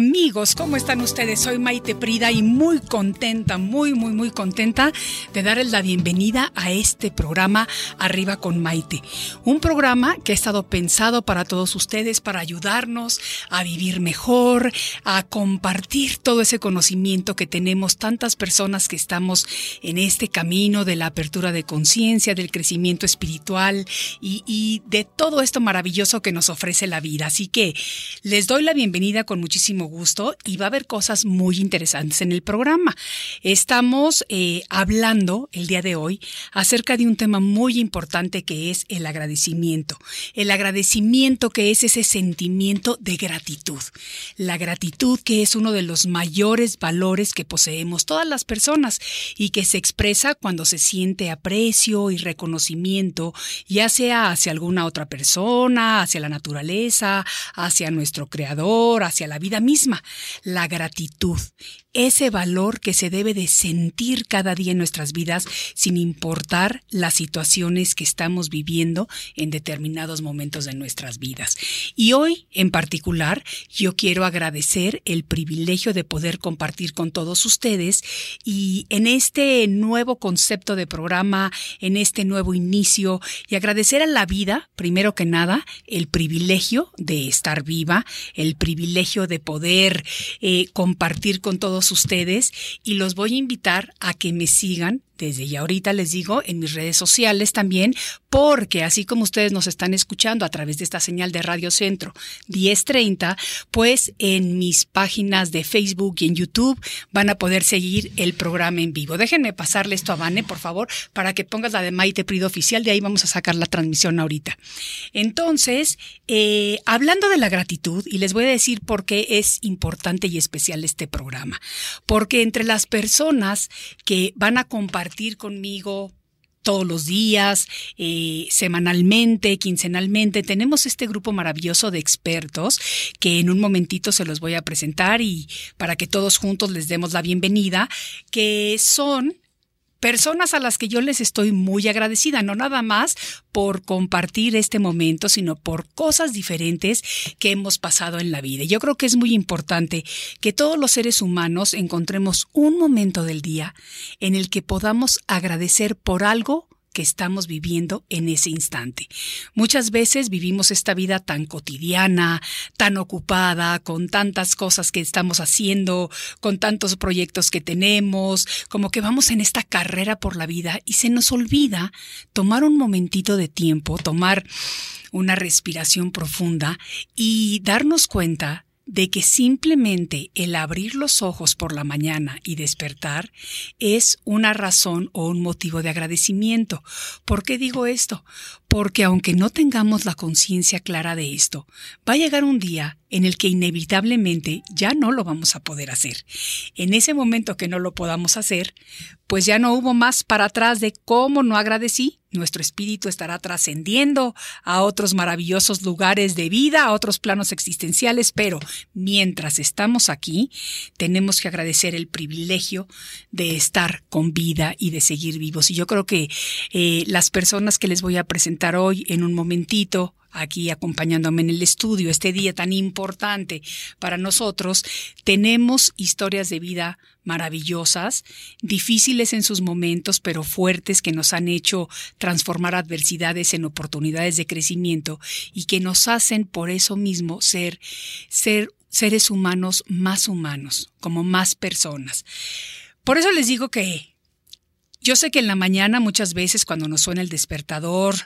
Amigos, ¿cómo están ustedes? Soy Maite Prida y muy contenta, muy, muy, muy contenta de darles la bienvenida a este programa Arriba con Maite. Un programa que ha estado pensado para todos ustedes, para ayudarnos a vivir mejor, a compartir todo ese conocimiento que tenemos tantas personas que estamos en este camino de la apertura de conciencia, del crecimiento espiritual y, de todo esto maravilloso que nos ofrece la vida. Así que les doy la bienvenida con muchísimo gusto y va a haber cosas muy interesantes en el programa. Estamos eh, hablando el día de hoy acerca de un tema muy importante que es el agradecimiento. El agradecimiento que es ese sentimiento de gratitud. La gratitud que es uno de los mayores valores que poseemos todas las personas y que se expresa cuando se siente aprecio y reconocimiento, ya sea hacia alguna otra persona, hacia la naturaleza, hacia nuestro creador, hacia la vida misma. La gratitud, ese valor que se debe de sentir cada día en nuestras vidas sin importar las situaciones que estamos viviendo en determinados momentos de nuestras vidas. Y hoy, en particular, yo quiero agradecer el privilegio de poder compartir con todos ustedes y en este nuevo concepto de programa, en este nuevo inicio y agradecer a la vida, primero que nada, el privilegio de estar viva, el privilegio de poder eh, compartir con todos ustedes y los voy a invitar a que me sigan desde ya ahorita les digo en mis redes sociales también, porque así como ustedes nos están escuchando a través de esta señal de Radio Centro 1030, pues en mis páginas de Facebook y en YouTube van a poder seguir el programa en vivo. Déjenme pasarle esto a Vane, por favor, para que pongas la de Maite Prido oficial, de ahí vamos a sacar la transmisión ahorita. Entonces, eh, hablando de la gratitud, y les voy a decir por qué es importante y especial este programa, porque entre las personas que van a compartir conmigo todos los días, eh, semanalmente, quincenalmente. Tenemos este grupo maravilloso de expertos que en un momentito se los voy a presentar y para que todos juntos les demos la bienvenida, que son personas a las que yo les estoy muy agradecida, no nada más por compartir este momento, sino por cosas diferentes que hemos pasado en la vida. Yo creo que es muy importante que todos los seres humanos encontremos un momento del día en el que podamos agradecer por algo que estamos viviendo en ese instante. Muchas veces vivimos esta vida tan cotidiana, tan ocupada, con tantas cosas que estamos haciendo, con tantos proyectos que tenemos, como que vamos en esta carrera por la vida y se nos olvida tomar un momentito de tiempo, tomar una respiración profunda y darnos cuenta de que simplemente el abrir los ojos por la mañana y despertar es una razón o un motivo de agradecimiento. ¿Por qué digo esto? Porque aunque no tengamos la conciencia clara de esto, va a llegar un día en el que inevitablemente ya no lo vamos a poder hacer. En ese momento que no lo podamos hacer, pues ya no hubo más para atrás de cómo no agradecí nuestro espíritu estará trascendiendo a otros maravillosos lugares de vida, a otros planos existenciales, pero mientras estamos aquí, tenemos que agradecer el privilegio de estar con vida y de seguir vivos. Y yo creo que eh, las personas que les voy a presentar hoy en un momentito, aquí acompañándome en el estudio, este día tan importante para nosotros, tenemos historias de vida maravillosas, difíciles en sus momentos, pero fuertes que nos han hecho transformar adversidades en oportunidades de crecimiento y que nos hacen por eso mismo ser, ser seres humanos más humanos, como más personas. Por eso les digo que yo sé que en la mañana muchas veces cuando nos suena el despertador,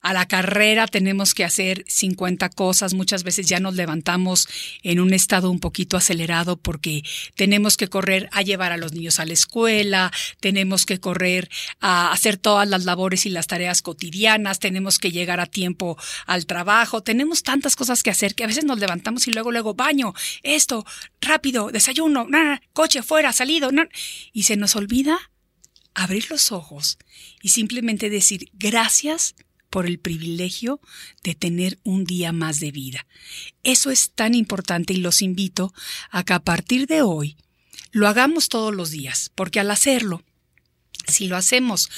a la carrera tenemos que hacer 50 cosas, muchas veces ya nos levantamos en un estado un poquito acelerado porque tenemos que correr a llevar a los niños a la escuela, tenemos que correr a hacer todas las labores y las tareas cotidianas, tenemos que llegar a tiempo al trabajo, tenemos tantas cosas que hacer que a veces nos levantamos y luego, luego, baño, esto, rápido, desayuno, coche fuera, salido, y se nos olvida abrir los ojos y simplemente decir gracias por el privilegio de tener un día más de vida. Eso es tan importante y los invito a que a partir de hoy lo hagamos todos los días, porque al hacerlo, si lo hacemos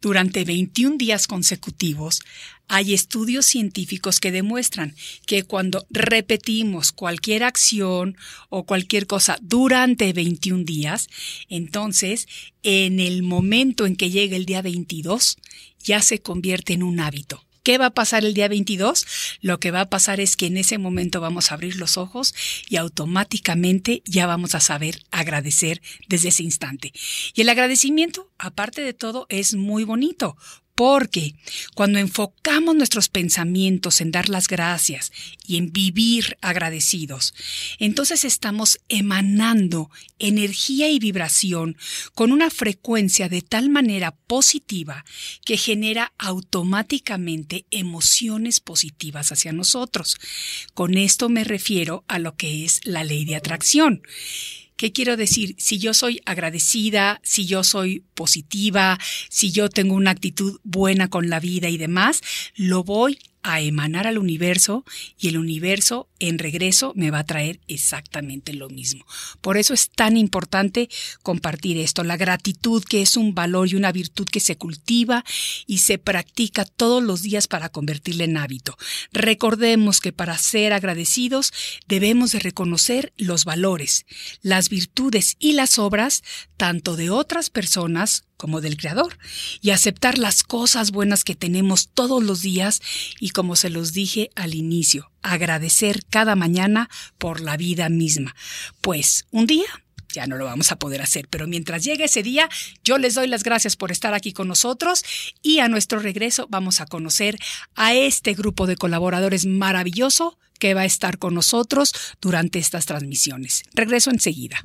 durante 21 días consecutivos, hay estudios científicos que demuestran que cuando repetimos cualquier acción o cualquier cosa durante 21 días, entonces en el momento en que llegue el día 22 ya se convierte en un hábito. ¿Qué va a pasar el día 22? Lo que va a pasar es que en ese momento vamos a abrir los ojos y automáticamente ya vamos a saber agradecer desde ese instante. Y el agradecimiento, aparte de todo, es muy bonito porque cuando enfocamos nuestros pensamientos en dar las gracias y en vivir agradecidos, entonces estamos emanando energía y vibración con una frecuencia de tal manera positiva que genera automáticamente emociones positivas hacia nosotros. Con esto me refiero a lo que es la ley de atracción. ¿Qué quiero decir? Si yo soy agradecida, si yo soy positiva, si yo tengo una actitud buena con la vida y demás, lo voy a emanar al universo y el universo en regreso me va a traer exactamente lo mismo. Por eso es tan importante compartir esto, la gratitud que es un valor y una virtud que se cultiva y se practica todos los días para convertirla en hábito. Recordemos que para ser agradecidos debemos de reconocer los valores, las virtudes y las obras tanto de otras personas como del Creador, y aceptar las cosas buenas que tenemos todos los días y como se los dije al inicio, agradecer cada mañana por la vida misma. Pues un día ya no lo vamos a poder hacer, pero mientras llegue ese día, yo les doy las gracias por estar aquí con nosotros y a nuestro regreso vamos a conocer a este grupo de colaboradores maravilloso que va a estar con nosotros durante estas transmisiones. Regreso enseguida.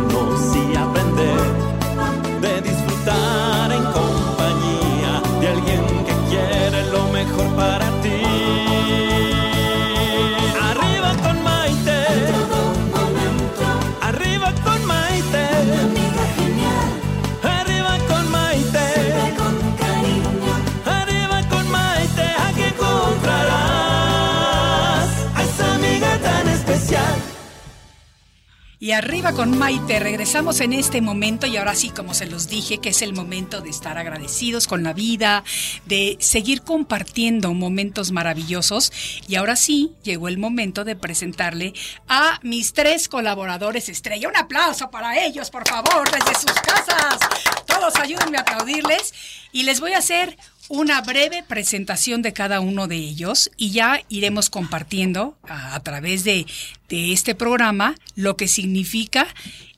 Y arriba con Maite, regresamos en este momento y ahora sí, como se los dije, que es el momento de estar agradecidos con la vida, de seguir compartiendo momentos maravillosos. Y ahora sí, llegó el momento de presentarle a mis tres colaboradores estrella. Un aplauso para ellos, por favor, desde sus casas. Todos ayúdenme a aplaudirles y les voy a hacer una breve presentación de cada uno de ellos y ya iremos compartiendo a, través de, de este programa lo que significa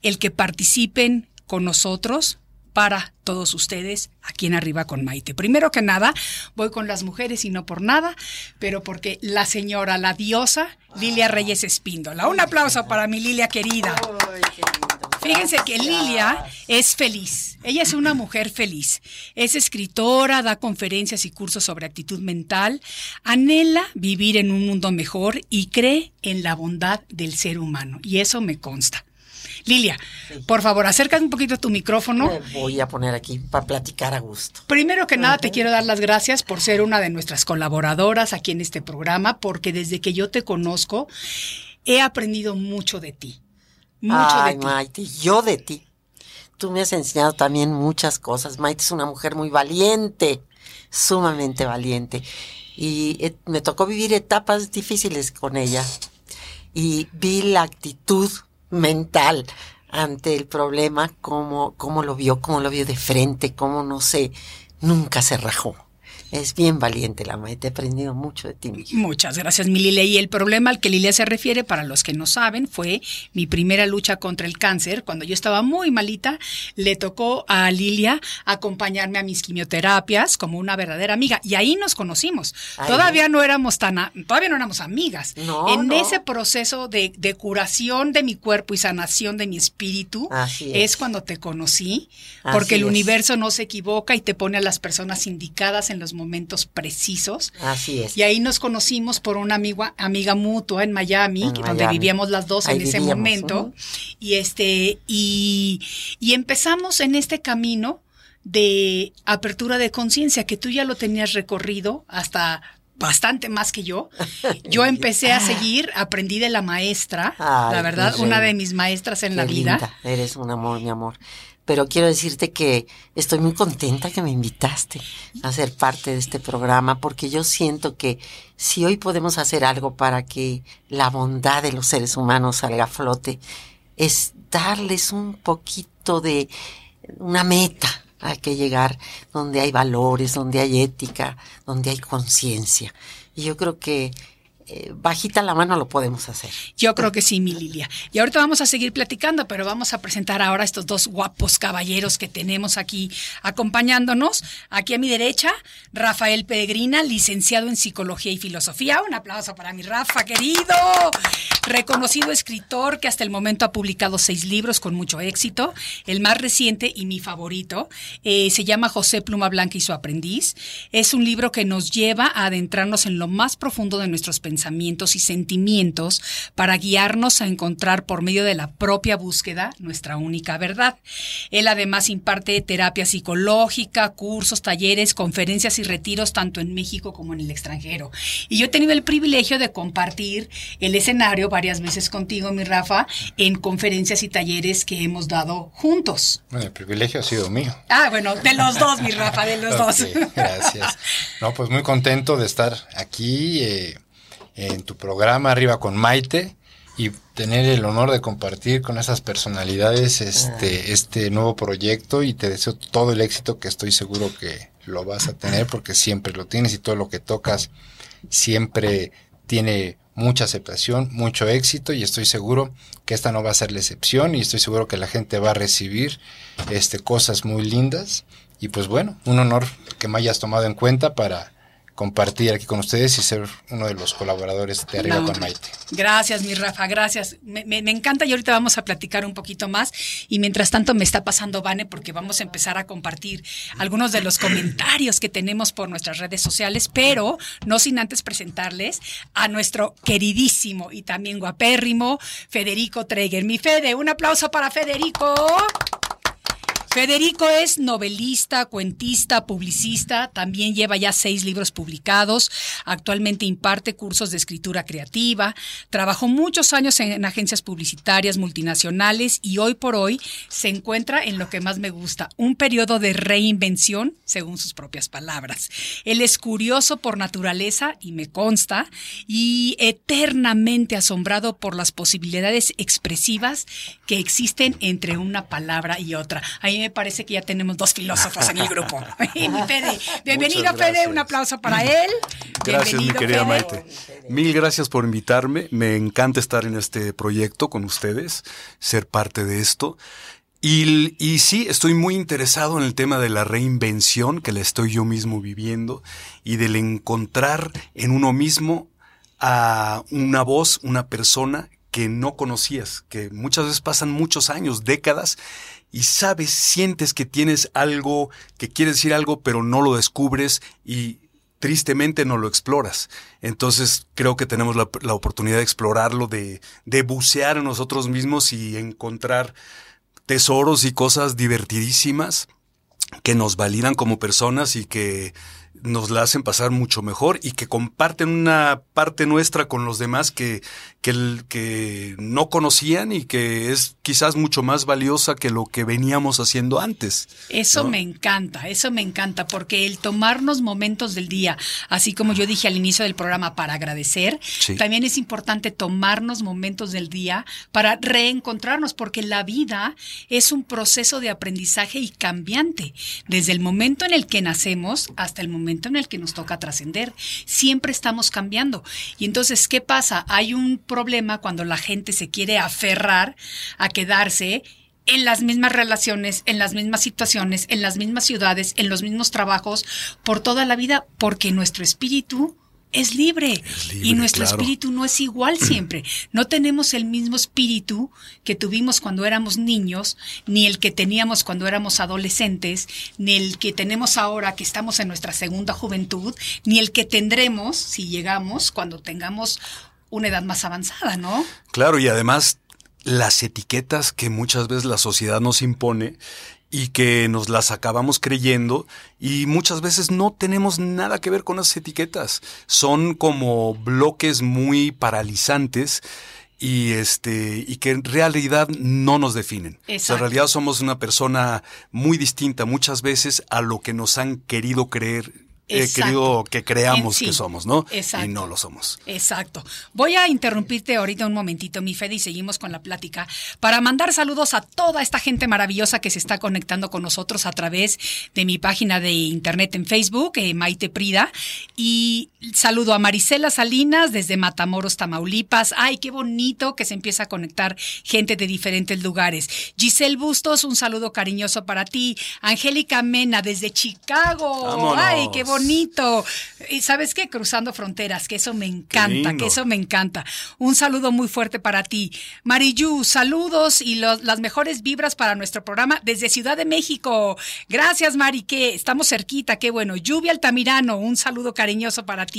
el que participen con nosotros para todos ustedes aquí en Arriba con Maite. Primero que nada, voy con las mujeres y no por nada, pero porque la señora, la diosa, Lilia Reyes Espíndola. Un aplauso para mi Lilia querida. Fíjense que Lilia es feliz. Ella es una mujer feliz. Es escritora, da conferencias y cursos sobre actitud mental, anhela vivir en un mundo mejor y cree en la bondad del ser humano. Y eso me consta. Lilia, por favor, acerca un poquito tu micrófono. Me voy a poner aquí para platicar a gusto. Primero que nada, te quiero dar las gracias por ser una de nuestras colaboradoras aquí en este programa, porque desde que yo te conozco, he aprendido mucho de ti. Mucho Ay, de ti. Maite, yo de ti. Tú me has enseñado también muchas cosas. Maite es una mujer muy valiente, sumamente valiente. Y eh, me tocó vivir etapas difíciles con ella. Y vi la actitud mental ante el problema, cómo, cómo lo vio, cómo lo vio de frente, cómo no sé, nunca se rajó. Es bien valiente la Maite, he aprendido mucho de ti. mija. Muchas gracias, mi Lilia. Y el problema al que Lilia se refiere, para los que no saben, fue mi primera lucha contra el cáncer. Cuando yo estaba muy malita, le tocó a Lilia acompañarme a mis quimioterapias como una verdadera amiga. Y ahí nos conocimos. Ay. Todavía no éramos tan, a- todavía no éramos amigas. No, en no. ese proceso de, de curación de mi cuerpo y sanación de mi espíritu, Así es. cuando te conocí, Así porque el es. universo no se equivoca y te pone a las personas indicadas en los momentos precisos. Así es. Y ahí nos conocimos por una amiga, amiga mutua en Miami, En donde Miami. vivíamos las dos Ahí en ese vivíamos, momento. Y este, y, y empezamos en este camino de apertura de conciencia, que tú ya lo tenías recorrido hasta bastante más que yo. Yo empecé a seguir, aprendí de la maestra, Ay, la verdad, una de mis maestras en Qué la vida. linda, Eres un amor, mi amor. Pero quiero decirte que estoy muy contenta que me invitaste a ser parte de este programa, porque yo siento que si hoy podemos hacer algo para que la bondad de los seres humanos salga a flote, es darles un poquito de una meta a que llegar, donde hay valores, donde hay ética, donde hay conciencia. Y yo creo que eh, bajita la mano lo podemos hacer. Yo creo que sí, mi Lilia. Y ahorita vamos a seguir platicando, pero vamos a presentar ahora a estos dos guapos caballeros que tenemos aquí acompañándonos. Aquí a mi derecha, Rafael Peregrina, licenciado en Psicología y Filosofía. Un aplauso para mi Rafa, querido. Reconocido escritor que hasta el momento ha publicado seis libros con mucho éxito. El más reciente y mi favorito eh, se llama José Pluma Blanca y su aprendiz. Es un libro que nos lleva a adentrarnos en lo más profundo de nuestros pensamientos y sentimientos para guiarnos a encontrar por medio de la propia búsqueda nuestra única verdad. Él además imparte terapia psicológica, cursos, talleres, conferencias y retiros tanto en México como en el extranjero. Y yo he tenido el privilegio de compartir el escenario varias veces contigo, mi Rafa, en conferencias y talleres que hemos dado juntos. Bueno, el privilegio ha sido mío. Ah, bueno, de los dos, mi Rafa, de los dos. Gracias. No, pues muy contento de estar aquí eh, en tu programa Arriba con Maite y tener el honor de compartir con esas personalidades este, este nuevo proyecto y te deseo todo el éxito que estoy seguro que lo vas a tener porque siempre lo tienes y todo lo que tocas siempre tiene mucha aceptación, mucho éxito y estoy seguro que esta no va a ser la excepción y estoy seguro que la gente va a recibir este cosas muy lindas. Y pues bueno, un honor que me hayas tomado en cuenta para compartir aquí con ustedes y ser uno de los colaboradores de Arriba No. con Maite. Gracias, mi Rafa, gracias. Me, me- me encanta y ahorita vamos a platicar un poquito más. Y mientras tanto me está pasando Vane porque vamos a empezar a compartir algunos de los comentarios que tenemos por nuestras redes sociales, pero no sin antes presentarles a nuestro queridísimo y también guapérrimo Federico Treger. Mi Fede, un aplauso para Federico. Federico es novelista, cuentista, publicista, también lleva ya seis libros publicados, actualmente imparte cursos de escritura creativa, trabajó muchos años en agencias publicitarias multinacionales y hoy por hoy se encuentra en lo que más me gusta, un periodo de reinvención, según sus propias palabras. Él es curioso por naturaleza y me consta, y eternamente asombrado por las posibilidades expresivas que existen entre una palabra y otra. Me parece que ya tenemos dos filósofos en el grupo. Mi bienvenido gracias. un aplauso para él. Gracias, mi querida Fede. Maite. Mil gracias por invitarme. Me encanta estar en este proyecto con ustedes, ser parte de esto. Y, y sí, estoy muy interesado en el tema de la reinvención que la estoy yo mismo viviendo y del encontrar en uno mismo a una voz, una persona que no conocías, que muchas veces pasan muchos años, décadas, y sabes, sientes que tienes algo, que quieres decir algo, pero no lo descubres y tristemente no lo exploras. Entonces creo que tenemos la, oportunidad de explorarlo, de, de bucear en nosotros mismos y encontrar tesoros y cosas divertidísimas que nos validan como personas y que nos la hacen pasar mucho mejor y que comparten una parte nuestra con los demás que, que, el- que no conocían y que es quizás mucho más valiosa que lo que veníamos haciendo antes. Eso ¿no? me encanta, eso me encanta, porque el tomarnos momentos del día, así como yo dije al inicio del programa, para agradecer, Sí. también es importante tomarnos momentos del día para reencontrarnos, porque la vida es un proceso de aprendizaje y cambiante, desde el momento en el que nacemos hasta el momento en el que nos toca trascender. Siempre estamos cambiando. Y entonces, ¿qué pasa? Hay un problema cuando la gente se quiere aferrar a quedarse en las mismas relaciones, en las mismas situaciones, en las mismas ciudades, en los mismos trabajos, por toda la vida, porque nuestro espíritu es libre, libre, y nuestro claro. espíritu no es igual siempre. No tenemos el mismo espíritu que tuvimos cuando éramos niños, ni el que teníamos cuando éramos adolescentes, ni el que tenemos ahora que estamos en nuestra segunda juventud, ni el que tendremos si llegamos cuando tengamos una edad más avanzada, ¿no? Claro, y además las etiquetas que muchas veces la sociedad nos impone y que nos las acabamos creyendo y muchas veces no tenemos nada que ver con esas etiquetas. Son como bloques muy paralizantes y este y que en realidad no nos definen. O sea, Exacto. en realidad somos una persona muy distinta muchas veces a lo que nos han querido creer, eh, que creamos sí. que somos, ¿no? Exacto. Y no lo somos. Exacto. Voy a interrumpirte ahorita un momentito, mi Fede, y seguimos con la plática para mandar saludos a toda esta gente maravillosa que se está conectando con nosotros a través de mi página de internet en Facebook, eh, Maite Prida. Y saludo a Marisela Salinas desde Matamoros, Tamaulipas. Ay, qué bonito que se empieza a conectar gente de diferentes lugares. Giselle Bustos, un saludo cariñoso para ti. Angélica Mena desde Chicago. Vámonos. Ay, qué bonito. Y sabes qué, cruzando fronteras, que eso me encanta, que eso me encanta. Un saludo muy fuerte para ti. Mariyu, saludos y los- las mejores vibras para nuestro programa desde Ciudad de México. Gracias, Mari, que estamos cerquita, qué bueno. Lluvia Altamirano, un saludo cariñoso para ti.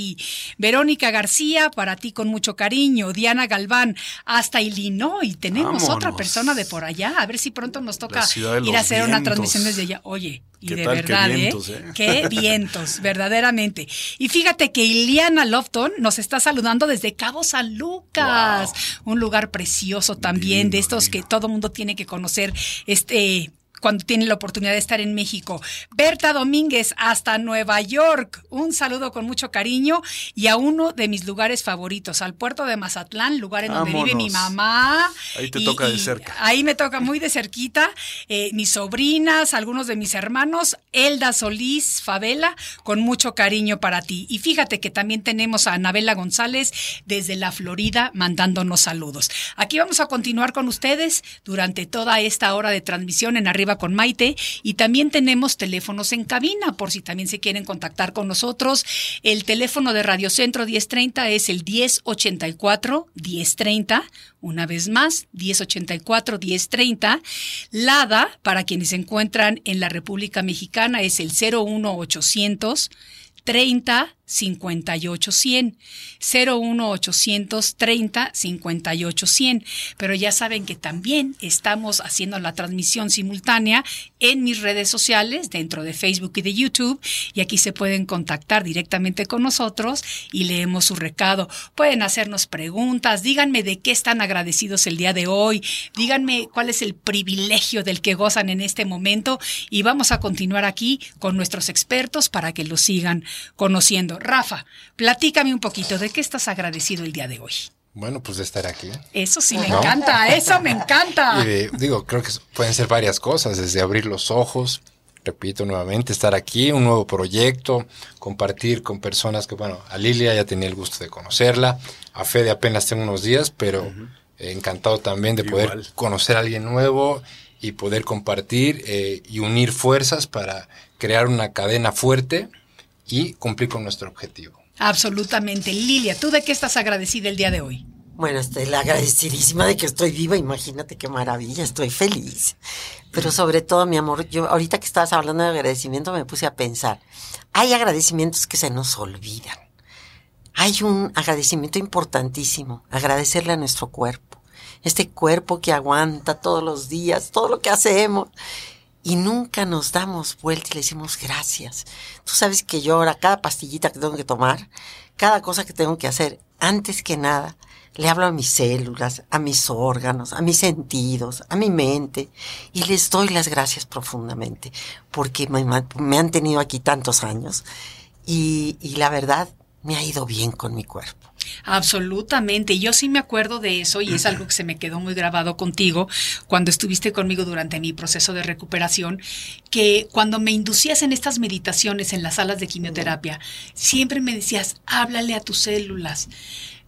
Verónica García, para ti con mucho cariño. Diana Galván, hasta Illinois. Tenemos otra persona de por allá. A ver si pronto nos toca ir a hacer una transmisión desde allá. Oye, y ¿Qué de tal? Qué verdad, vientos, ¿eh? ¿eh? Qué vientos, verdaderamente. Y fíjate que Iliana Lofton nos está saludando desde Cabo San Lucas, un lugar precioso también, de Divino, estos que todo mundo tiene que conocer, este cuando tiene la oportunidad de estar en México. Berta Domínguez, hasta Nueva York. Un saludo con mucho cariño y a uno de mis lugares favoritos, al puerto de Mazatlán, lugar en donde vive mi mamá. Ahí te toca de cerca. Ahí me toca muy de cerquita. eh, mis sobrinas, algunos de mis hermanos, Elda Solís, Favela, con mucho cariño para ti. Y fíjate que también tenemos a Anabela González desde la Florida mandándonos saludos. Aquí vamos a continuar con ustedes durante toda esta hora de transmisión en Con Maite y también tenemos teléfonos en cabina por si también se quieren contactar con nosotros. El teléfono de Radio Centro 1030 es el 1084 1030. Una vez más, 1084 1030. LADA, para quienes se encuentran en la República Mexicana, es el 01800 30 58 100 01 800 30 58 100 pero ya saben que también estamos haciendo la transmisión simultánea en mis redes sociales dentro de Facebook y de YouTube y aquí se pueden contactar directamente con nosotros y leemos su recado. Pueden hacernos preguntas díganme de qué están agradecidos el día de hoy díganme cuál es el privilegio del que gozan en este momento y vamos a continuar aquí con nuestros expertos para que lo sigan conociendo Rafa, platícame un poquito de qué estás agradecido el día de hoy. Bueno, pues de estar aquí. Eso sí me ¿No? encanta, eso me encanta. Y de- digo, creo que pueden ser varias cosas, desde abrir los ojos, repito nuevamente, estar aquí, un nuevo proyecto, compartir con personas que, bueno, a Lilia ya tenía el gusto de conocerla, a Fede apenas tengo unos días, pero eh, encantado también de poder conocer a alguien nuevo y poder compartir eh, y unir fuerzas para crear una cadena fuerte y cumplir con nuestro objetivo. Absolutamente. Lilia, ¿tú de qué estás agradecida el día de hoy? Bueno, estoy la agradecidísima de que estoy viva. Imagínate qué maravilla, estoy feliz. Pero sobre todo, mi amor, yo ahorita que estabas hablando de agradecimiento me puse a pensar. Hay agradecimientos que se nos olvidan. Hay un agradecimiento importantísimo, agradecerle a nuestro cuerpo. Este cuerpo que aguanta todos los días, todo lo que hacemos. Y nunca nos damos vuelta y le decimos gracias. Tú sabes que yo ahora, cada pastillita que tengo que tomar, cada cosa que tengo que hacer, antes que nada, le hablo a mis células, a mis órganos, a mis sentidos, a mi mente y les doy las gracias profundamente porque me, han tenido aquí tantos años y la verdad me ha ido bien con mi cuerpo. Absolutamente. Yo sí me acuerdo de eso y es algo que se me quedó muy grabado contigo cuando estuviste conmigo durante mi proceso de recuperación, que cuando me inducías en estas meditaciones en las salas de quimioterapia, siempre me decías, háblale a tus células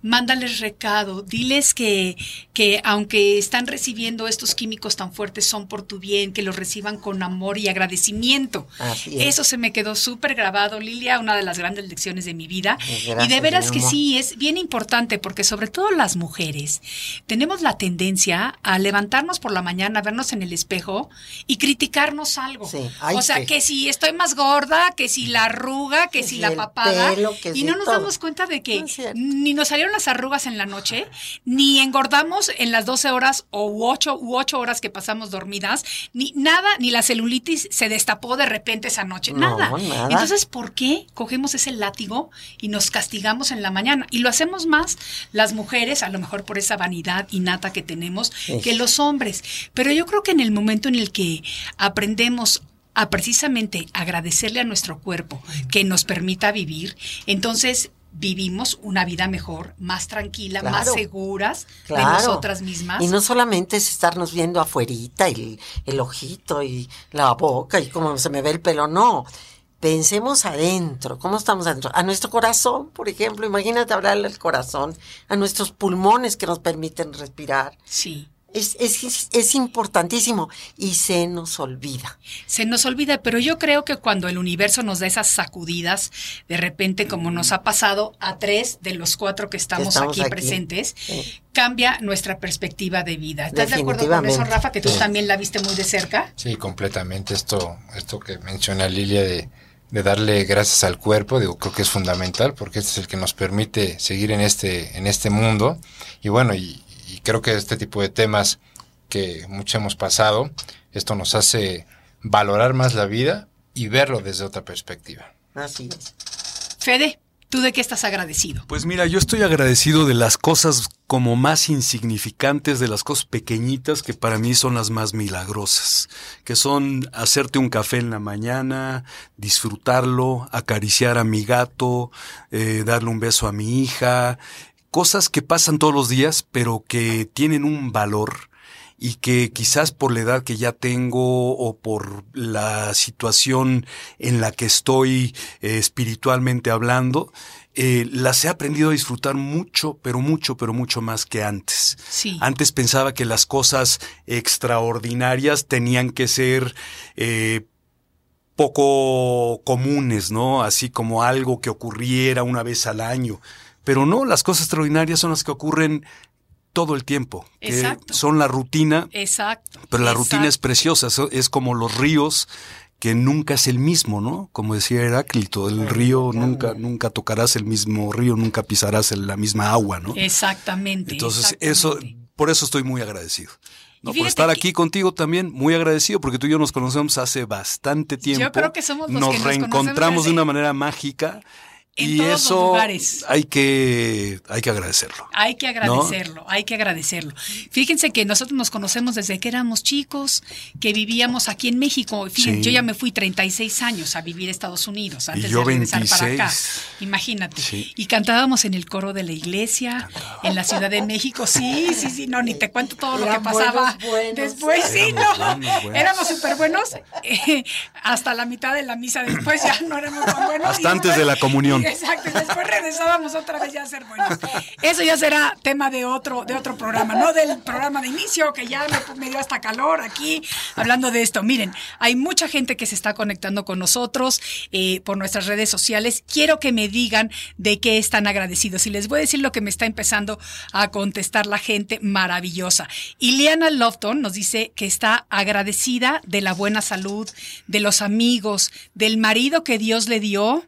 mándales recado, diles que, que aunque están recibiendo estos químicos tan fuertes son por tu bien, que los reciban con amor y agradecimiento. Eso se me quedó súper grabado, Lilia, una de las grandes lecciones de mi vida. y de veras que sí, es bien importante porque sobre todo las mujeres tenemos la tendencia a levantarnos por la mañana, vernos en el espejo y criticarnos algo. o sea, que... si estoy más gorda, que si la arruga, que, si, la papada. y no nos damos cuenta de que ni nos salieron las arrugas en la noche, ni engordamos en las 12 horas o 8 u 8 horas que pasamos dormidas, ni nada, ni la celulitis se destapó de repente esa noche, nada. Entonces, ¿por qué cogemos ese látigo y nos castigamos en la mañana? Y lo hacemos más las mujeres, a lo mejor por esa vanidad innata que tenemos, que los hombres. Pero yo creo que en el momento en el que aprendemos a precisamente agradecerle a nuestro cuerpo que nos permita vivir, entonces vivimos una vida mejor, más tranquila, más seguras de nosotras mismas. Y no solamente es estarnos viendo afuerita, el, el ojito y la boca y cómo se me ve el pelo, no. Pensemos adentro, ¿cómo estamos adentro? A nuestro corazón, por ejemplo, imagínate hablarle al corazón, a nuestros pulmones que nos permiten respirar. Sí. Es, es, es, importantísimo y se nos olvida. Se nos olvida, pero yo creo que cuando el universo nos da esas sacudidas, de repente como nos ha pasado a tres de los cuatro que estamos, aquí, presentes, cambia nuestra perspectiva de vida. ¿Estás de acuerdo con eso, Rafa, que tú también la viste muy de cerca? Sí, completamente. Esto, esto que menciona Lilia de, de darle gracias al cuerpo, digo, creo que es fundamental porque este es el que nos permite seguir en este, en este mundo. Y bueno, y creo que este tipo de temas que mucho hemos pasado, esto nos hace valorar más la vida y verlo desde otra perspectiva. Así es. Fede, ¿tú de qué estás agradecido? Pues mira, yo estoy agradecido de las cosas como más insignificantes, de las cosas pequeñitas que para mí son las más milagrosas, que son hacerte un café en la mañana, disfrutarlo, acariciar a mi gato, eh, darle un beso a mi hija, cosas que pasan todos los días, pero que tienen un valor y que quizás por la edad que ya tengo o por la situación en la que estoy eh, espiritualmente hablando, eh, las he aprendido a disfrutar mucho, pero mucho, pero mucho más que antes. Sí. Antes pensaba que las cosas extraordinarias tenían que ser eh, poco comunes, ¿no? Así como algo que ocurriera una vez al año. Pero no, las cosas extraordinarias son las que ocurren todo el tiempo. Exacto. son la rutina. Exacto. Pero la rutina es preciosa, es como los ríos que nunca es el mismo, ¿no? Como decía Heráclito, el río nunca, nunca tocarás el mismo río, nunca pisarás la misma agua, ¿no? Exactamente. Entonces, eso, por eso estoy muy agradecido. No, por estar aquí contigo también, muy agradecido, porque tú y yo nos conocemos hace bastante tiempo. Yo creo que somos los nos que nos reencontramos de una manera mágica y eso hay que hay que agradecerlo. Hay que agradecerlo, hay que agradecerlo. Fíjense que nosotros nos conocemos desde que éramos chicos, que vivíamos aquí en México. Fíjense, yo ya me fui 36 años a vivir a Estados Unidos antes de regresar para acá. Imagínate. Y cantábamos en el coro de la iglesia en la Ciudad de México. Sí, sí, sí, no, ni te cuento todo lo que pasaba después. Sí, no. Éramos súper buenos eh, hasta la mitad de la misa después ya no éramos tan buenos. Hasta antes de la comunión. Exacto, y después regresábamos otra vez ya a ser buenos. Eso ya será tema de otro, de otro programa, no del programa de inicio, que ya me, dio hasta calor aquí hablando de esto. Miren, hay mucha gente que se está conectando con nosotros eh, por nuestras redes sociales. Quiero que me digan de qué están agradecidos. Y les voy a decir lo que me está empezando a contestar la gente maravillosa. Ileana Lofton nos dice que está agradecida de la buena salud, de los amigos, del marido que Dios le dio,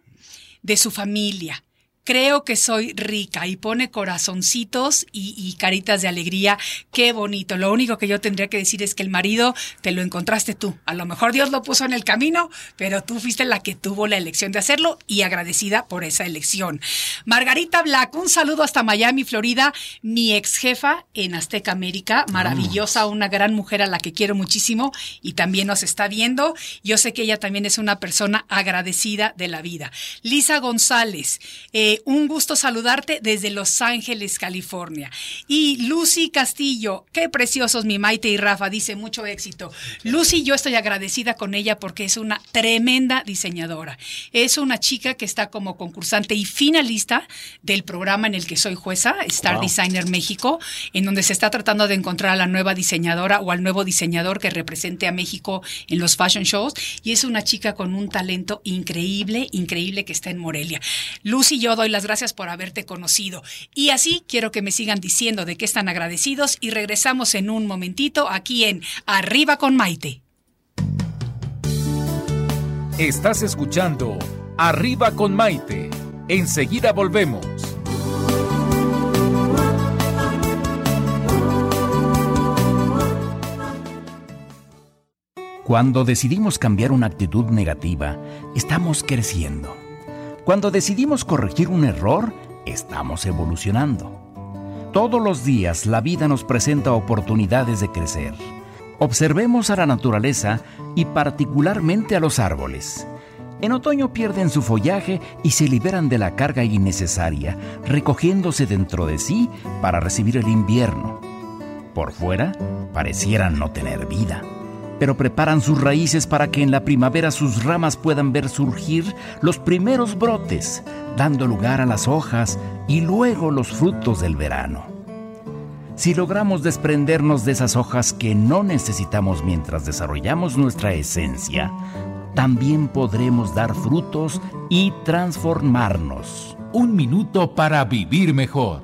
de su familia creo que soy rica y pone corazoncitos y, caritas de alegría. Qué bonito. Lo único que yo tendría que decir es que el marido te lo encontraste tú. A lo mejor Dios lo puso en el camino, pero tú fuiste la que tuvo la elección de hacerlo y agradecida por esa elección. Margarita Black, un saludo hasta Miami, Florida. Mi ex jefa en Azteca América, maravillosa, una gran mujer a la que quiero muchísimo y también nos está viendo. Yo sé que ella también es una persona agradecida de la vida. Lisa González, eh, un gusto saludarte desde Los Ángeles, California. Y Lucy Castillo, qué preciosos mi Maite y Rafa, dice mucho éxito. Lucy, yo estoy agradecida con ella porque es una tremenda diseñadora. Es una chica que está como concursante y finalista del programa en el que soy jueza, Star Designer México, en donde se está tratando de encontrar a la nueva diseñadora o al nuevo diseñador que represente a México en los fashion shows. Y es una chica con un talento increíble, increíble que está en Morelia. Lucy, yo doy las gracias por haberte conocido. Y así quiero que me sigan diciendo de qué están agradecidos y regresamos en un momentito aquí en Arriba con Maite. Estás escuchando Arriba con Maite. Enseguida volvemos. Cuando decidimos cambiar una actitud negativa, estamos creciendo. Cuando decidimos corregir un error, estamos evolucionando. Todos los días la vida nos presenta oportunidades de crecer. Observemos a la naturaleza y particularmente a los árboles. En otoño pierden su follaje y se liberan de la carga innecesaria, recogiéndose dentro de sí para recibir el invierno. Por fuera, parecieran no tener vida pero preparan sus raíces para que en la primavera sus ramas puedan ver surgir los primeros brotes, dando lugar a las hojas y luego los frutos del verano. Si logramos desprendernos de esas hojas que no necesitamos mientras desarrollamos nuestra esencia, también podremos dar frutos y transformarnos. Un minuto para vivir mejor.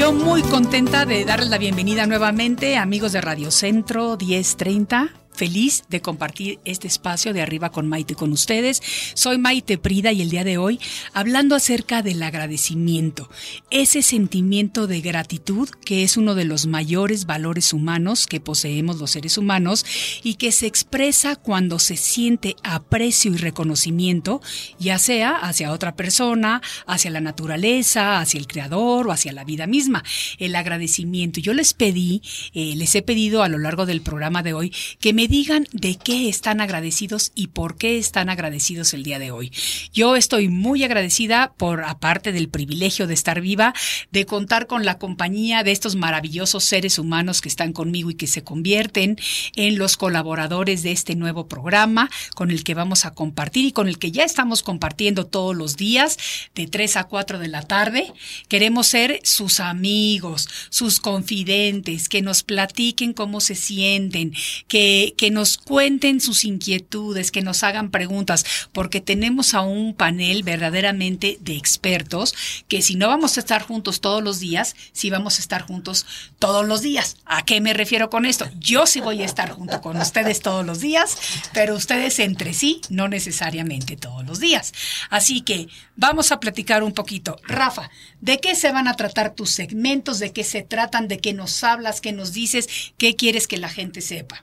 yo muy contenta de darles la bienvenida nuevamente, amigos de Radio Centro 1030. Feliz de compartir este espacio de arriba con Maite con ustedes. Soy Maite Prida y el día de hoy hablando acerca del agradecimiento, ese sentimiento de gratitud que es uno de los mayores valores humanos que poseemos los seres humanos y que se expresa cuando se siente aprecio y reconocimiento, ya sea hacia otra persona, hacia la naturaleza, hacia el creador o hacia la vida misma. El agradecimiento. Yo les pedí, eh, les he pedido a lo largo del programa de hoy que me digan de qué están agradecidos y por qué están agradecidos el día de hoy. Yo estoy muy agradecida por, aparte del privilegio de estar viva, de contar con la compañía de estos maravillosos seres humanos que están conmigo y que se convierten en los colaboradores de este nuevo programa con el que vamos a compartir y con el que ya estamos compartiendo todos los días de 3 a 4 de la tarde. Queremos ser sus amigos, sus confidentes, que nos platiquen cómo se sienten, que que, nos cuenten sus inquietudes, que nos hagan preguntas, porque tenemos a un panel verdaderamente de expertos que si no vamos a estar juntos todos los días, sí vamos a estar juntos todos los días. ¿A qué me refiero con esto? Yo sí voy a estar junto con ustedes todos los días, pero ustedes entre sí no necesariamente todos los días. Así que vamos a platicar un poquito. Rafa, ¿de qué se van a tratar tus segmentos? ¿De qué se tratan? ¿De qué nos hablas? ¿Qué nos dices? ¿Qué quieres que la gente sepa?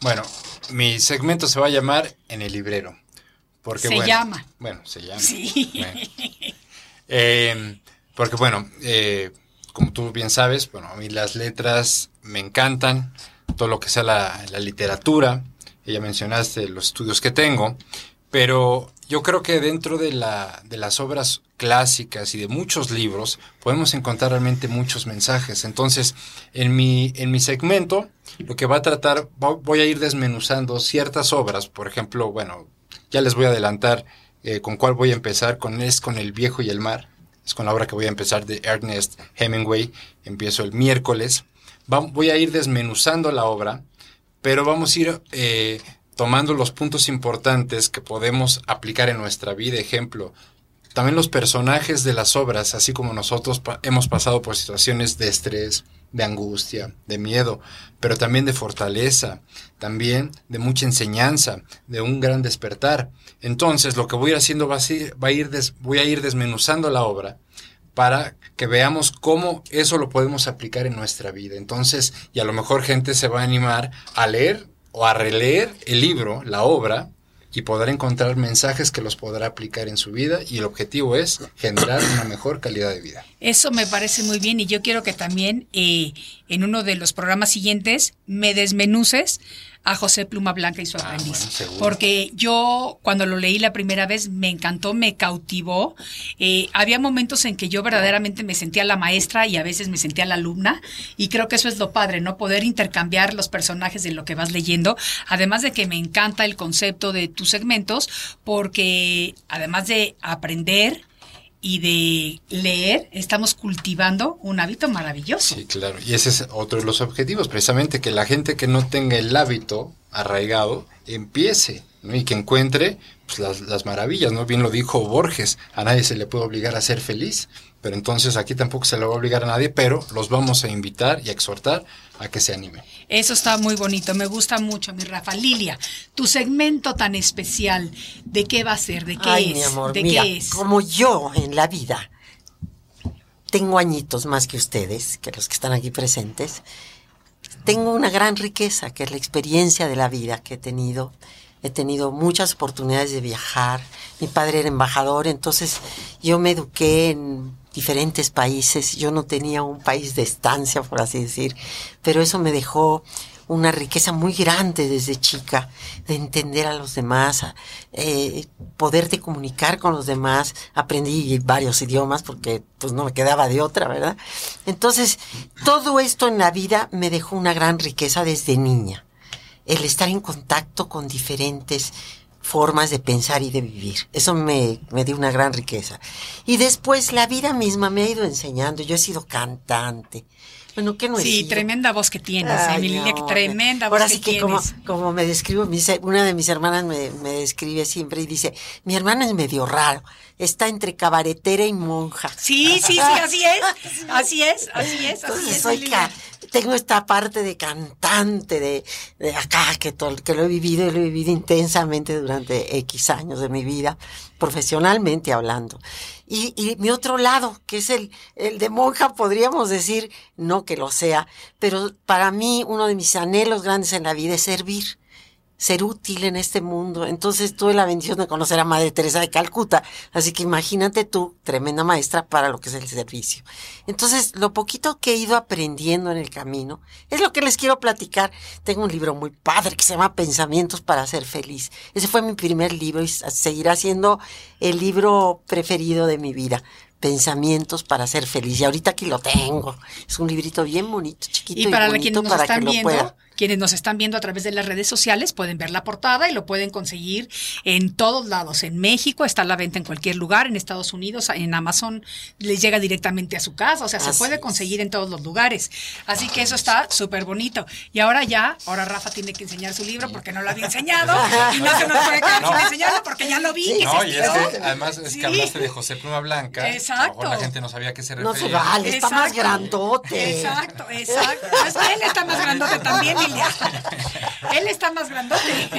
Bueno, mi segmento se va a llamar En el librero. Porque, Se bueno, llama. Bueno, se llama. Sí. Bueno. Eh, porque bueno, eh, como tú bien sabes, bueno, a mí las letras me encantan, todo lo que sea la, la literatura, ya mencionaste los estudios que tengo, pero yo creo que dentro de, la, de las obras clásicas y de muchos libros podemos encontrar realmente muchos mensajes. Entonces, en mi, en mi segmento, lo que va a tratar, vo- voy a ir desmenuzando ciertas obras, por ejemplo, bueno, ya les voy a adelantar eh, con cuál voy a empezar, con es con El viejo y el mar, es con la obra que voy a empezar de Ernest Hemingway, empiezo el miércoles. Va- voy a ir desmenuzando la obra, pero vamos a ir eh, tomando los puntos importantes que podemos aplicar en nuestra vida. Ejemplo, también los personajes de las obras, así como nosotros hemos pasado por situaciones de estrés, de angustia, de miedo, pero también de fortaleza, también de mucha enseñanza, de un gran despertar. Entonces, lo que voy a ir haciendo va a, ir voy a ir desmenuzando la obra para que veamos cómo eso lo podemos aplicar en nuestra vida. Entonces, y a lo mejor gente se va a animar a leer o a releer el libro, la obra, y poder encontrar mensajes que los podrá aplicar en su vida y el objetivo es generar una mejor calidad de vida. Eso me parece muy bien y yo quiero que también eh, en uno de los programas siguientes me desmenuces a José Pluma Blanca y su Ah, aprendiz. bueno, porque yo cuando lo leí la primera vez me encantó, me cautivó. Eh, había momentos en que yo verdaderamente me sentía la maestra y a veces me sentía la alumna y creo que eso es lo padre, ¿no? Poder intercambiar los personajes de lo que vas leyendo. Además de que me encanta el concepto de tus segmentos porque además de aprender y de leer, estamos cultivando un hábito maravilloso. Sí, claro. Y ese es otro de los objetivos, precisamente que la gente que no tenga el hábito arraigado empiece ¿no? y que encuentre pues, las, las maravillas, ¿no? Bien lo dijo Borges, a nadie se le puede obligar a ser feliz, pero entonces aquí tampoco se le va a obligar a nadie, pero los vamos a invitar y a exhortar a que se animen. Eso está muy bonito, me gusta mucho, mi Rafa. Lilia, tu segmento tan especial, ¿de qué va a ser? ¿De qué Ay, es? mi amor, ¿De mira, qué es? como yo en la vida tengo añitos más que ustedes, que los que están aquí presentes, tengo una gran riqueza, que es la experiencia de la vida que he tenido. He tenido muchas oportunidades de viajar. Mi padre era embajador, entonces yo me eduqué en diferentes países. Yo no tenía un país de estancia, por así decir, pero eso me dejó una riqueza muy grande desde chica de entender a los demás, eh, poderte comunicar con los demás. Aprendí varios idiomas porque pues no me quedaba de otra, ¿verdad? Entonces, todo esto en la vida me dejó una gran riqueza desde niña. El estar en contacto con diferentes formas de pensar y de vivir. Eso me, me dio una gran riqueza. Y después la vida misma me ha ido enseñando. Yo he sido cantante. Bueno, ¿qué no he Sí, sido? tremenda voz que tienes, Ay, eh, mi Lilia, que no, tremenda voz Ahora que sí que tienes. como, como me describo, una de mis hermanas me, me describe siempre y dice, mi hermana es medio raro, está entre cabaretera y monja. Sí, sí, sí, así es, así es, así es, así Entonces es, soy ca-. tengo esta parte de cantante de, acá que, to- que lo he vivido y lo he vivido intensamente durante X años de mi vida, profesionalmente hablando. Y, y mi otro lado, que es el, el de monja, podríamos decir, no que lo sea, pero para mí uno de mis anhelos grandes en la vida es servir ser útil en este mundo. Entonces tuve la bendición de conocer a Madre Teresa de Calcuta. Así que imagínate tú, tremenda maestra para lo que es el servicio. Entonces, lo poquito que he ido aprendiendo en el camino es lo que les quiero platicar. Tengo un libro muy padre que se llama Pensamientos para ser feliz. Ese fue mi primer libro y seguirá siendo el libro preferido de mi vida. Pensamientos para ser feliz. Y ahorita aquí lo tengo. Es un librito bien bonito, chiquito y, Y para bonito quienes nos para están que lo pueda. Quienes nos están viendo a través de las redes sociales pueden ver la portada y lo pueden conseguir en todos lados. En México está a la venta en cualquier lugar, en Estados Unidos, en Amazon les llega directamente a su casa, o sea, se puede es. conseguir en todos los lugares. Así que eso está súper bonito. Y ahora ya, ahora Rafa tiene que enseñar su libro porque no lo había enseñado y no se nos puede quedar sin No. enseñarlo porque ya lo vi. No, y es estiró. que además es Sí. que hablaste de José Pluma Blanca. Exacto. la gente no sabía a qué se No refería. se vale, está más grandote. Exacto, exacto. No, es que él está más grandote también, Él está más grandote.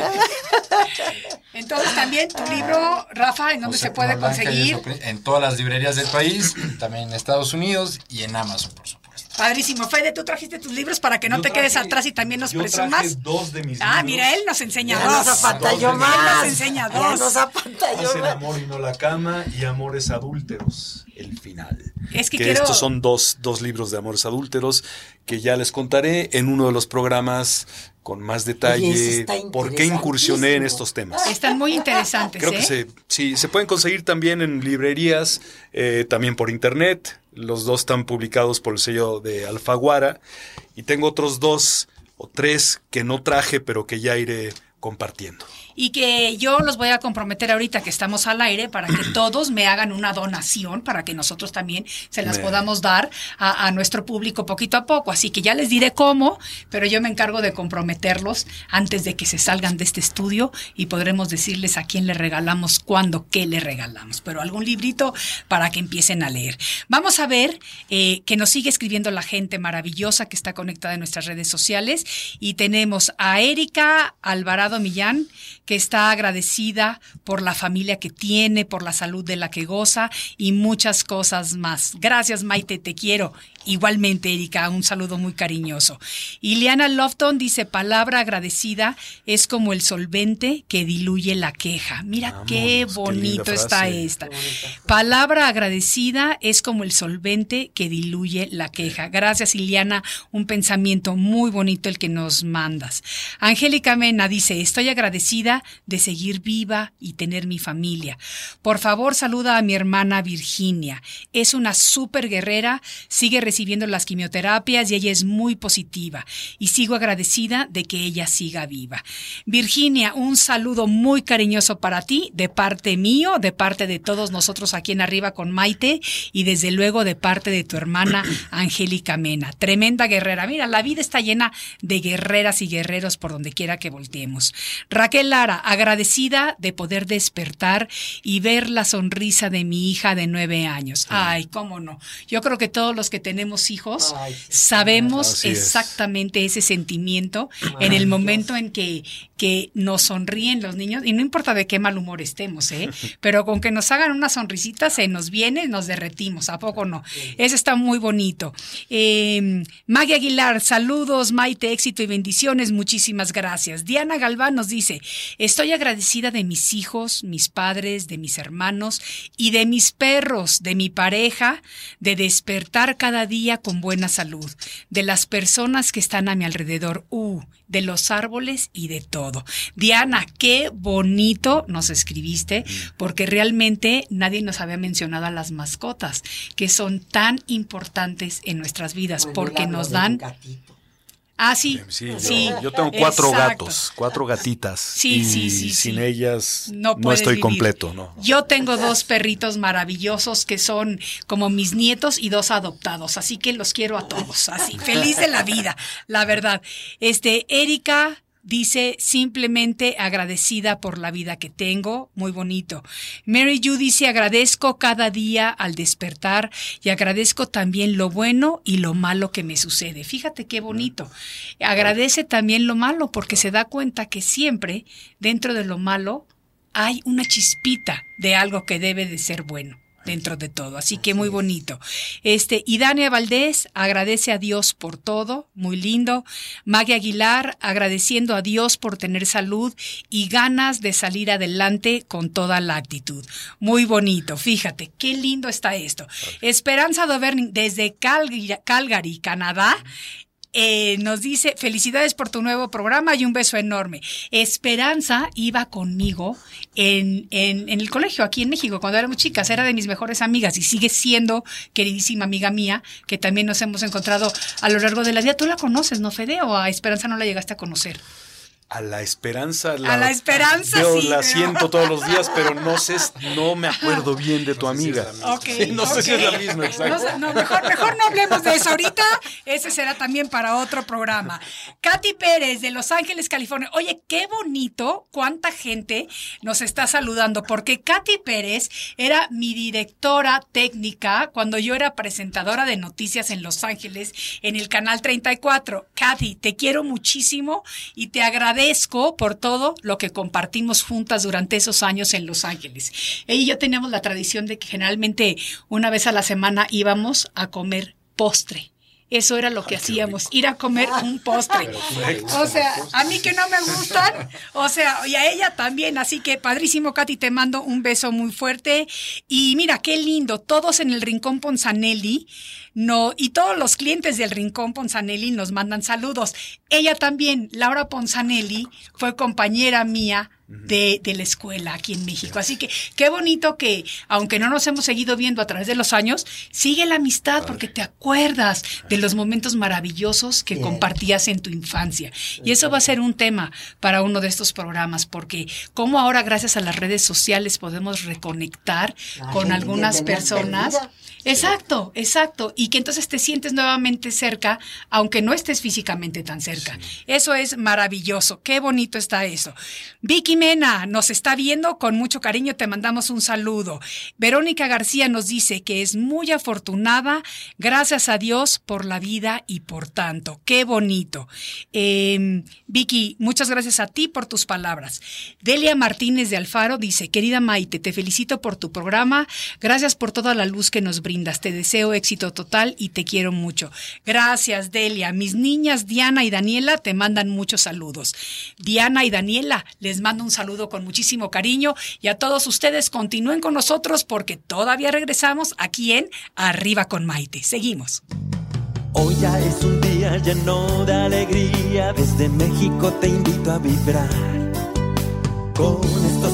Entonces también tu libro, Rafa, ¿en dónde se puede conseguir? En todas las librerías del país, también en Estados Unidos y en Amazon, por supuesto. Padrísimo. Fede, tú trajiste tus libros para que no Yo te quedes traje- atrás y también nos yo traje presumas. dos de mis Ah, libros. mira, él nos enseña Ya dos. nos apantalló Dos. más. Él nos enseña Ya dos. nos apantalló Hacen más. amor y no la cama y amores adúlteros, el final. Es que quiero- estos son dos, dos libros de amores adúlteros que ya les contaré en uno de los programas con más detalle por qué incursioné en estos temas. Están muy interesantes, Creo ¿eh? que se, sí, se pueden conseguir también en librerías, eh, también por internet. Los dos están publicados por el sello de Alfaguara. Y tengo otros dos o tres que no traje, pero que ya iré compartiendo. y que yo los voy a comprometer ahorita que estamos al aire para que todos me hagan una donación para que nosotros también se las Me- podamos dar a, a nuestro público poquito a poco. Así que ya les diré cómo, pero yo me encargo de comprometerlos antes de que se salgan de este estudio y podremos decirles a quién le regalamos, cuándo, qué le regalamos. Pero algún librito para que empiecen a leer. Vamos a ver eh, que nos sigue escribiendo la gente maravillosa que está conectada en nuestras redes sociales y tenemos a Erika Alvarado Millán que está agradecida por la familia que tiene, por la salud de la que goza y muchas cosas más. Gracias Maite, te quiero. Igualmente, Erika, un saludo muy cariñoso. Ileana Lofton dice, palabra agradecida es como el solvente que diluye la queja. Mira qué Vámonos, qué bonito está esta. Palabra agradecida es como el solvente que diluye la queja. Gracias, Ileana. Un pensamiento muy bonito el que nos mandas. Angélica Mena dice, estoy agradecida de seguir viva y tener mi familia. Por favor, saluda a mi hermana Virginia. Es una súper guerrera, sigue recibiendo las quimioterapias y ella es muy positiva. Y sigo agradecida de que ella siga viva. Virginia, un saludo muy cariñoso para ti, de parte mío, de parte de todos nosotros aquí en arriba con Maite y desde luego de parte de tu hermana Angélica Mena. Tremenda guerrera. Mira, la vida está llena de guerreras y guerreros por donde quiera que volteemos. Raquel Lara, agradecida de poder despertar y ver la sonrisa de mi hija de nueve años. Ay, cómo no. Yo creo que todos los que tenemos hijos Ay, sí. sabemos exactamente ese sentimiento en el momento en que, que nos sonríen los niños, y no importa de qué mal humor estemos, ¿eh? pero con que nos hagan una sonrisita se nos viene, nos derretimos, ¿a poco no? Eso está muy bonito. Eh, Maggie Aguilar, saludos, Maite, éxito y bendiciones, muchísimas gracias. Diana Galván nos dice, estoy agradecida de mis hijos, mis padres, de mis hermanos y de mis perros, de mi pareja, de despertar cada día con buena salud, de las personas que están a mi alrededor, uh, de los árboles y de todo. Diana, qué bonito nos escribiste, porque realmente nadie nos había mencionado a las mascotas, que son tan importantes en nuestras vidas, Bueno, porque nos dan... gatito. Ah, sí, Sí, yo, sí. yo tengo cuatro exacto. gatos, cuatro gatitas. Sí, y sí, sí, sin sí. ellas No, estoy vivir. completo, ¿no? Yo tengo dos perritos maravillosos que son como mis nietos y dos adoptados, así que los quiero a todos, así, feliz de la vida, la verdad. Este, Erika dice simplemente agradecida por la vida que tengo, muy bonito. Mary Ju dice agradezco cada día al despertar y agradezco también lo bueno y lo malo que me sucede. Fíjate qué bonito. Agradece también lo malo porque se da cuenta que siempre dentro de lo malo hay una chispita de algo que debe de ser bueno dentro de todo. Así que muy bonito. Este, y Dania Valdés agradece a Dios por todo, muy lindo. Maggie Aguilar agradeciendo a Dios por tener salud y ganas de salir adelante con toda la actitud. Muy bonito, fíjate, qué lindo está esto. Esperanza Doverning desde Calgary, Calgary, Canadá. Eh, nos dice, felicidades por tu nuevo programa y un beso enorme. Esperanza iba conmigo en, en, en el colegio aquí en México cuando éramos chicas, era de mis mejores amigas y sigue siendo queridísima amiga mía, que también nos hemos encontrado a lo largo de la vida. Tú la conoces, ¿no, Fede? ¿O a Esperanza no la llegaste a conocer? A la esperanza. A la esperanza, Yo sí, la pero- siento todos los días, pero no sé, no me acuerdo bien de tu amiga. Sí, no sé si es la misma, exacto. No, sé, no, mejor, mejor no hablemos de eso ahorita. Ese será también para otro programa. Katy Pérez de Los Ángeles, California. Oye, qué bonito, cuánta gente nos está saludando, porque Katy Pérez era mi directora técnica cuando yo era presentadora de noticias en Los Ángeles en el canal 34. Katy, te quiero muchísimo y te agradezco por todo lo que compartimos juntas durante esos años en Los Ángeles. Ella y yo teníamos la tradición de que generalmente una vez a la semana íbamos a comer postre. Eso era lo que hacíamos, ir a comer un postre. O sea, a mí que no me gustan, o sea, y a ella también. Así que padrísimo, Katy, te mando un beso muy fuerte. Y mira, qué lindo, todos en el Rincón Ponzanelli, no, y todos los clientes del Rincón Ponzanelli nos mandan saludos. Ella también, Laura Ponzanelli, fue compañera mía de, de la escuela aquí en México. Así que qué bonito que, aunque no nos hemos seguido viendo a través de los años, sigue la amistad porque te acuerdas de los momentos maravillosos que compartías en tu infancia. Y eso va a ser un tema para uno de estos programas, porque cómo ahora gracias a las redes sociales podemos reconectar con algunas personas. Exacto, exacto. Y que entonces te sientes nuevamente cerca, aunque no estés físicamente tan cerca. Eso es maravilloso. Qué bonito está eso. Vicky Mena nos está viendo con mucho cariño. Te mandamos un saludo. Verónica García nos dice que es muy afortunada. Gracias a Dios por la vida y por tanto. Qué bonito. Eh, Vicky, muchas gracias a ti por tus palabras. Delia Martínez de Alfaro dice, querida Maite, te felicito por tu programa. Gracias por toda la luz que nos brindas. Te deseo éxito total y te quiero mucho. Gracias, Delia. Mis niñas Diana y Daniela te mandan muchos saludos. Diana y Daniela, les mando un saludo con muchísimo cariño y a todos ustedes continúen con nosotros porque todavía regresamos aquí en Arriba con Maite. Seguimos. Hoy ya es un día lleno de alegría, desde México te invito a vibrar. Con estos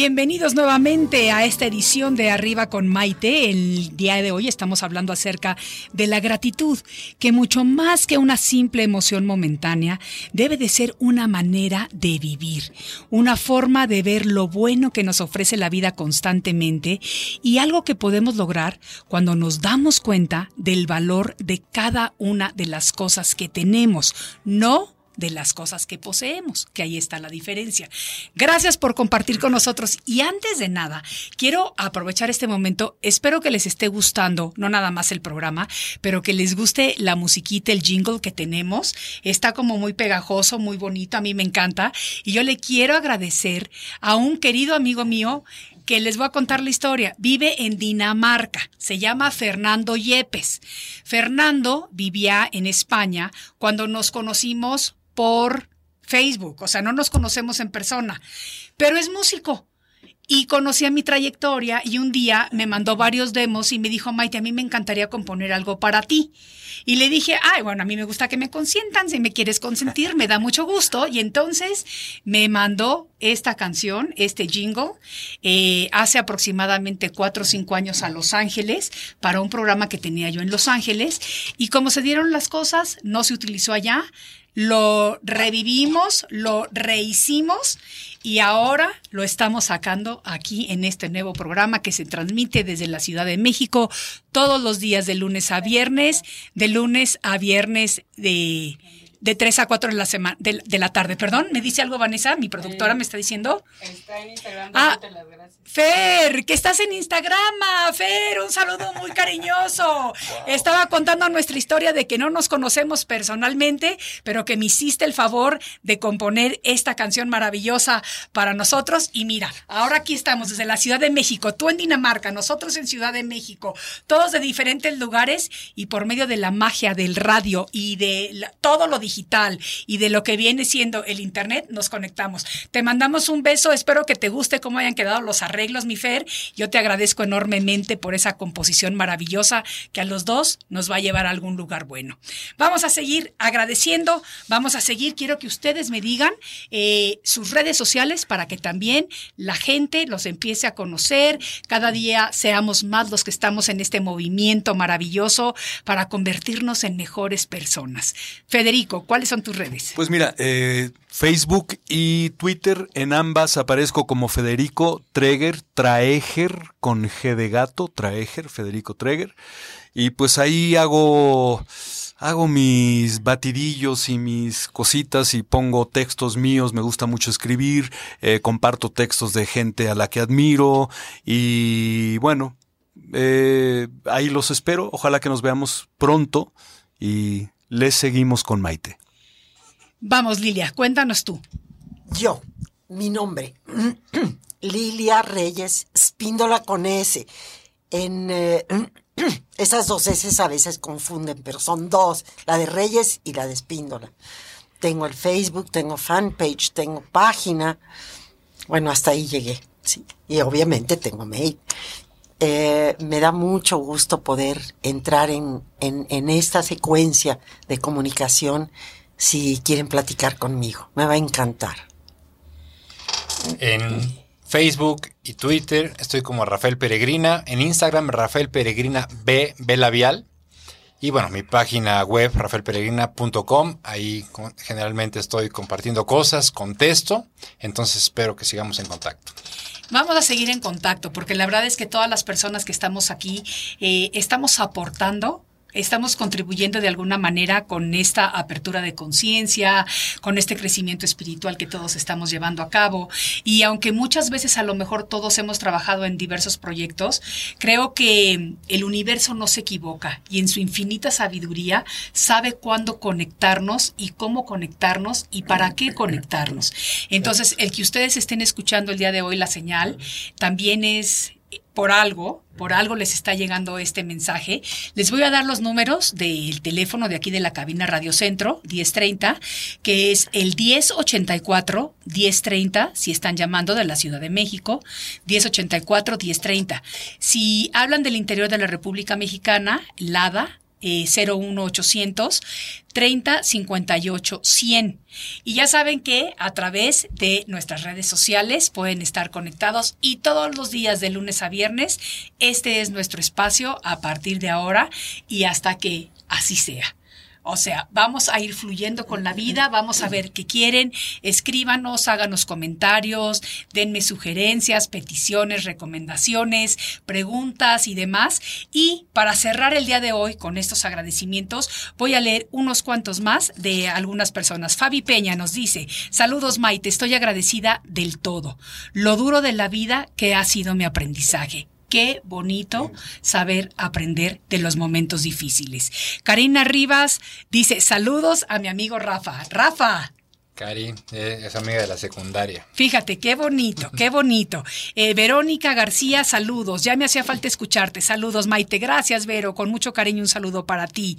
Bienvenidos nuevamente a esta edición de Arriba con Maite. El día de hoy estamos hablando acerca de la gratitud, que mucho más que una simple emoción momentánea, debe de ser una manera de vivir, una forma de ver lo bueno que nos ofrece la vida constantemente y algo que podemos lograr cuando nos damos cuenta del valor de cada una de las cosas que tenemos, no de las cosas que poseemos, que ahí está la diferencia. Gracias por compartir con nosotros y antes de nada, quiero aprovechar este momento, espero que les esté gustando, no nada más el programa, pero que les guste la musiquita, el jingle que tenemos, está como muy pegajoso, muy bonito, a mí me encanta y yo le quiero agradecer a un querido amigo mío que les voy a contar la historia. Vive en Dinamarca. Se llama Fernando Yepes. Fernando vivía en España cuando nos conocimos por Facebook. O sea, no nos conocemos en persona. Pero es músico. Y conocía mi trayectoria y un día me mandó varios demos y me dijo, Maite, a mí me encantaría componer algo para ti. Y le dije, ay, bueno, a mí me gusta que me consientan, si me quieres consentir, me da mucho gusto. Y entonces me mandó esta canción, este jingle, eh, hace aproximadamente cuatro o cinco años a Los Ángeles para un programa que tenía yo en Los Ángeles. Y como se dieron las cosas, no se utilizó allá, lo revivimos, lo rehicimos y ahora lo estamos sacando aquí en este nuevo programa que se transmite desde la Ciudad de México todos los días de lunes a viernes, de lunes a viernes de de 3 a 4 de la, semana, de, de la tarde. Perdón, ¿me dice algo Vanessa? Mi productora me está diciendo. Está en Instagram, Ah. las gracias. Fer, que estás en Instagram, Fer, un saludo muy cariñoso. Estaba contando nuestra historia de que no nos conocemos personalmente, pero que me hiciste el favor de componer esta canción maravillosa para nosotros. Y mira, ahora aquí estamos desde la Ciudad de México, tú en Dinamarca, nosotros en Ciudad de México, todos de diferentes lugares y por medio de la magia del radio y de la- todo lo digital y de lo que viene siendo el Internet, nos conectamos. Te mandamos un beso, espero que te guste cómo hayan quedado los arreglos, mi Fer. Yo te agradezco enormemente por esa composición maravillosa que a los dos nos va a llevar a algún lugar bueno. Vamos a seguir agradeciendo, vamos a seguir, quiero que ustedes me digan eh, sus redes sociales para que también la gente los empiece a conocer, cada día seamos más los que estamos en este movimiento maravilloso para convertirnos en mejores personas. Federico, ¿cuáles son tus redes? Pues mira, eh, Facebook y Twitter, en ambas aparezco como Federico Treger, Traeger, con G de gato, Traeger, Federico Treger. Y pues ahí hago, hago mis batidillos y mis cositas y pongo textos míos, me gusta mucho escribir, eh, comparto textos de gente a la que admiro y bueno, eh, ahí los espero, ojalá que nos veamos pronto y les seguimos con Maite. Vamos, Lilia, cuéntanos tú. Yo, mi nombre, Lilia Reyes, Spíndola con S. En eh, esas dos S a veces confunden, pero son dos, la de Reyes y la de Spíndola. Tengo el Facebook, tengo fanpage, tengo página. Bueno, hasta ahí llegué, sí. Y obviamente tengo mail. Eh, me da mucho gusto poder entrar en, en, esta secuencia de comunicación si quieren platicar conmigo. Me va a encantar. En Facebook y Twitter estoy como Rafael Peregrina. En Instagram, Rafael Peregrina B, B labial. Y bueno, mi página web, rafaelperegrina.com. Ahí generalmente estoy compartiendo cosas, contesto. Entonces espero que sigamos en contacto. Vamos a seguir en contacto, porque la verdad es que todas las personas que estamos aquí eh, estamos aportando. Estamos contribuyendo de alguna manera con esta apertura de conciencia, con este crecimiento espiritual que todos estamos llevando a cabo. Y aunque muchas veces a lo mejor todos hemos trabajado en diversos proyectos, creo que el universo no se equivoca y en su infinita sabiduría sabe cuándo conectarnos y cómo conectarnos y para qué conectarnos. Entonces, el que ustedes estén escuchando el día de hoy la señal también es por algo, por algo les está llegando este mensaje. Les voy a dar los números del teléfono de aquí de la cabina Radio Centro, 1030, que es el 1084 1030, si están llamando de la Ciudad de México, 1084 1030. Si hablan del interior de la República Mexicana, LADA, eh, 01800 30 58 100. Y ya saben que a través de nuestras redes sociales pueden estar conectados y todos los días de lunes a viernes este es nuestro espacio a partir de ahora y hasta que así sea. O sea, vamos a ir fluyendo con la vida, vamos a ver qué quieren, escríbanos, háganos comentarios, denme sugerencias, peticiones, recomendaciones, preguntas y demás. Y para cerrar el día de hoy con estos agradecimientos, voy a leer unos cuantos más de algunas personas. Fabi Peña nos dice, saludos Maite, estoy agradecida del todo. Lo duro de la vida que ha sido mi aprendizaje. Qué bonito saber aprender de los momentos difíciles. Karina Rivas dice, saludos a mi amigo Rafa. Rafa, Cari eh, es amiga de la secundaria. Fíjate, qué bonito, qué bonito. Eh, Verónica García, saludos. Ya me hacía falta escucharte. Saludos, Maite. Gracias, Vero. Con mucho cariño, un saludo para ti.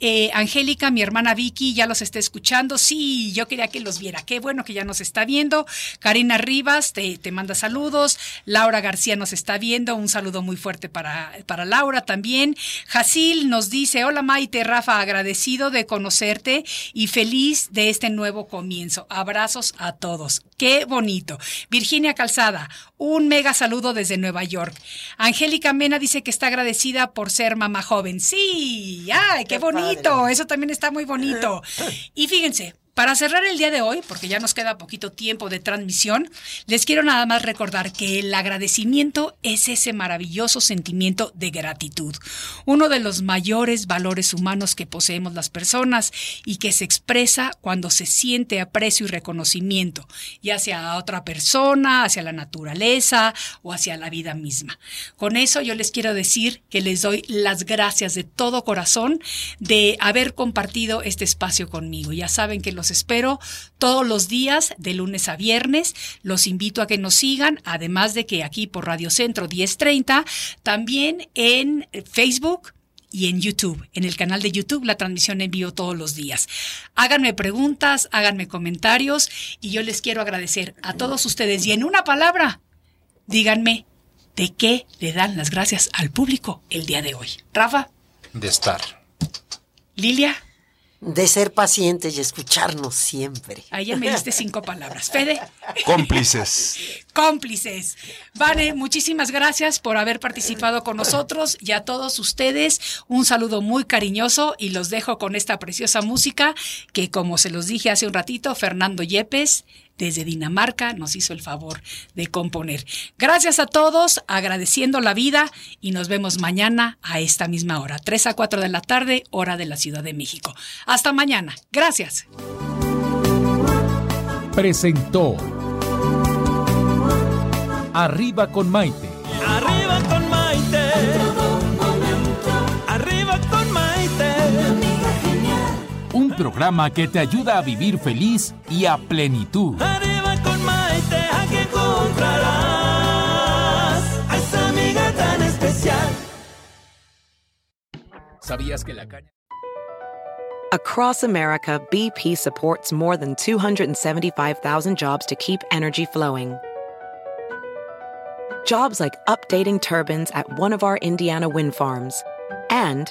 Eh, Angélica, mi hermana Vicky, ya los está escuchando. Sí, yo quería que los viera. Qué bueno que ya nos está viendo. Karina Rivas, te, te manda saludos. Laura García nos está viendo. Un saludo muy fuerte para, para Laura también. Jacil nos dice, hola Maite, Rafa, agradecido de conocerte y feliz de este nuevo comienzo. Abrazos a todos. Qué bonito. Virginia Calzada, un mega saludo desde Nueva York. Angélica Mena dice que está agradecida por ser mamá joven. Sí, ay, qué, Qué bonito. padre. Eso también está muy bonito. Y fíjense, Para cerrar el día de hoy, porque ya nos queda poquito tiempo de transmisión, les quiero nada más recordar que el agradecimiento es ese maravilloso sentimiento de gratitud, uno de los mayores valores humanos que poseemos las personas y que se expresa cuando se siente aprecio y reconocimiento, ya sea a otra persona, hacia la naturaleza o hacia la vida misma. Con eso yo les quiero decir que les doy las gracias de todo corazón de haber compartido este espacio conmigo. Ya saben que los espero todos los días de lunes a viernes. Los invito a que nos sigan, además de que aquí por Radio Centro 1030, también en Facebook, y en YouTube, en el canal de YouTube, la transmisión en vivo todos los días. Háganme preguntas, háganme comentarios y yo les quiero agradecer a todos ustedes. Y en una palabra, díganme de qué le dan las gracias al público el día de hoy. Rafa. De estar. Lilia. De ser pacientes y escucharnos siempre. Ahí ya me diste cinco palabras. Fede. Cómplices. Cómplices. Vane, muchísimas gracias por haber participado con nosotros y a todos ustedes un saludo muy cariñoso y los dejo con esta preciosa música que como se los dije hace un ratito, Fernando Yepes desde Dinamarca nos hizo el favor de componer. Gracias a todos, agradeciendo la vida y nos vemos mañana a esta misma hora, 3 a 4 de la tarde, hora de la Ciudad de México. Hasta mañana. Gracias. Presentó Arriba con Maite. Programa que te ayuda a vivir feliz y a plenitud. Arriba con Maite, aquí encontrarás a esa amiga tan especial. ¿Sabías que la caña... Across America, BP supports more than 275,000 jobs to keep energy flowing. Jobs like updating turbines at one of our Indiana wind farms and